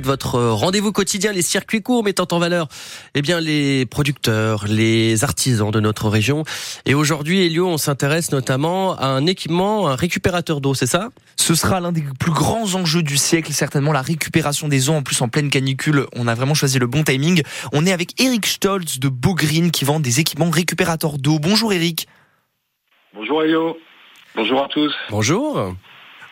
votre rendez-vous quotidien, les circuits courts mettant en valeur eh bien, les producteurs, les artisans de notre région. Et aujourd'hui, Elio, on s'intéresse notamment à un équipement, un récupérateur d'eau, c'est ça? Ce sera l'un des plus grands enjeux du siècle, certainement la récupération des eaux. En plus, en pleine canicule, on a vraiment choisi le bon timing. On est avec Eric Stolz de Beaugreen qui vend des équipements récupérateurs d'eau. Bonjour Eric. Bonjour Elio. Bonjour à tous. Bonjour.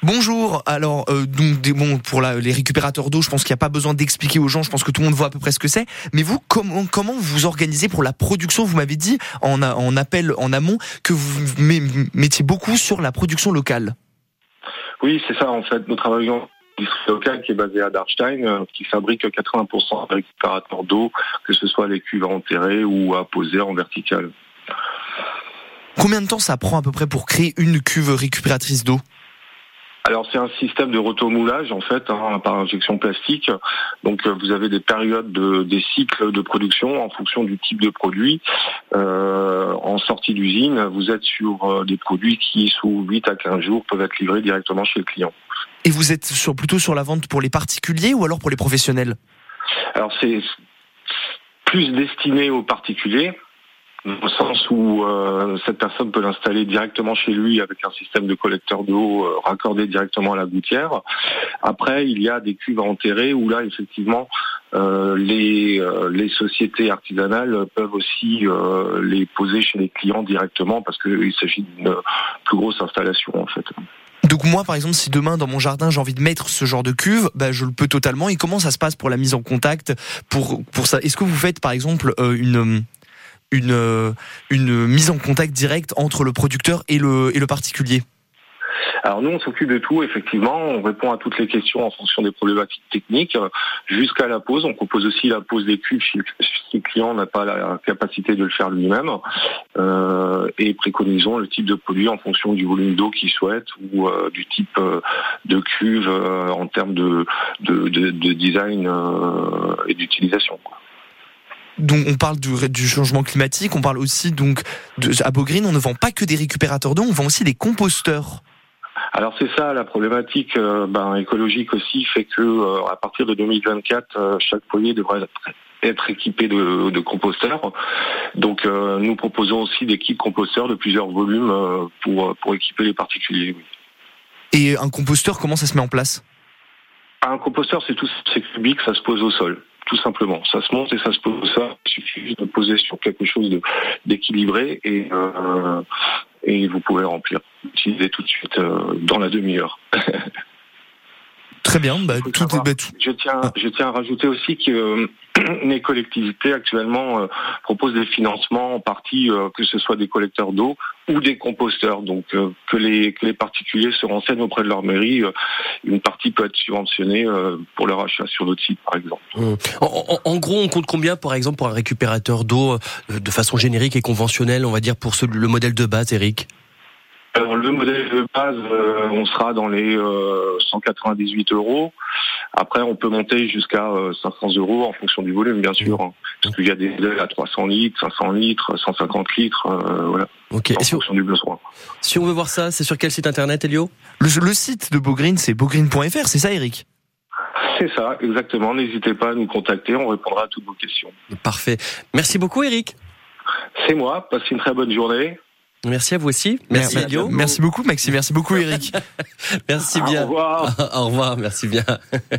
Bonjour. Alors, euh, donc, bon, pour la, les récupérateurs d'eau, je pense qu'il n'y a pas besoin d'expliquer aux gens. Je pense que tout le monde voit à peu près ce que c'est. Mais vous, comment, comment vous organisez pour la production? Vous m'avez dit en, en appel en amont que vous mettiez beaucoup sur la production locale. Oui, c'est ça. En fait, nous travaillons locale qui est basée à Darstein, euh, qui fabrique 80% de récupérateurs d'eau, que ce soit les cuves enterrées ou à poser en vertical. Combien de temps ça prend à peu près pour créer une cuve récupératrice d'eau? Alors c'est un système de rotomoulage en fait hein, par injection plastique. Donc euh, vous avez des périodes de, des cycles de production en fonction du type de produit. Euh, en sortie d'usine, vous êtes sur euh, des produits qui sous 8 à 15 jours peuvent être livrés directement chez le client. Et vous êtes sur, plutôt sur la vente pour les particuliers ou alors pour les professionnels? Alors c'est plus destiné aux particuliers au sens où euh, cette personne peut l'installer directement chez lui avec un système de collecteur d'eau euh, raccordé directement à la gouttière. Après, il y a des cuves à enterrer où là, effectivement, euh, les, les sociétés artisanales peuvent aussi les poser chez les clients directement parce qu'il s'agit d'une plus grosse installation en fait. Donc moi, par exemple, si demain dans mon jardin j'ai envie de mettre ce genre de cuve, bah, je le peux totalement. Et comment ça se passe pour la mise en contact pour pour ça? Est-ce que vous faites par exemple une une, euh, une mise en contact direct entre le producteur et le, et le particulier alors nous, on s'occupe de tout, effectivement. On répond à toutes les questions en fonction des problématiques techniques jusqu'à la pose. On propose aussi la pose des cuves si le client n'a pas la capacité de le faire lui-même. Euh, et préconisons le type de produit en fonction du volume d'eau qu'il souhaite ou euh, du type de cuve en termes de, de, de, de design et d'utilisation donc on parle du, du, changement climatique, on parle aussi donc de, à Beaugreen, on ne vend pas que des récupérateurs d'eau, on vend aussi des composteurs. Alors c'est ça la problématique euh, ben, écologique aussi fait que euh, à partir de 2024 euh, chaque foyer devrait être équipé de, de composteurs. Donc nous proposons aussi des kits composteurs de plusieurs volumes pour pour équiper les particuliers. Et un composteur comment ça se met en place? Un composteur c'est tout c'est cubique, ça se pose au sol tout simplement. Ça se monte et ça se pose. Ça il suffit juste de poser sur quelque chose d'équilibré et euh, et vous pouvez remplir, utiliser tout de suite euh, dans la demi-heure. Très bien. Bah, tout, bah, tout... Je tiens, je tiens à rajouter aussi que euh, les collectivités actuellement euh, proposent des financements en partie, euh, que ce soit des collecteurs d'eau ou des composteurs. Donc que les que les particuliers se renseignent auprès de leur mairie. une partie peut être subventionnée pour leur achat sur notre site, par exemple. Mmh. En, gros, on compte combien, par exemple, pour un récupérateur d'eau de façon générique et conventionnelle, on va dire pour le modèle de base, Eric? Alors le modèle de base, euh, on sera dans les 198 euh, euros. Après, on peut monter jusqu'à 500 euh, euros en fonction du volume, bien sûr. Hein. Parce qu'il y a des modèles à 300 litres, 500 litres, 150 litres, voilà. Ok. En fonction du besoin. Si on veut voir ça, c'est sur quel site internet, Elio? Le, le, site de Beaugreen, c'est beaugreen.fr, c'est ça, Eric? C'est ça, exactement. N'hésitez pas à nous contacter, on répondra à toutes vos questions. Parfait. Merci beaucoup, Eric. C'est moi. Passez une très bonne journée. Merci à vous aussi. Merci, merci, merci beaucoup Maxime, merci beaucoup Eric. merci bien. Au revoir. Au revoir, merci bien.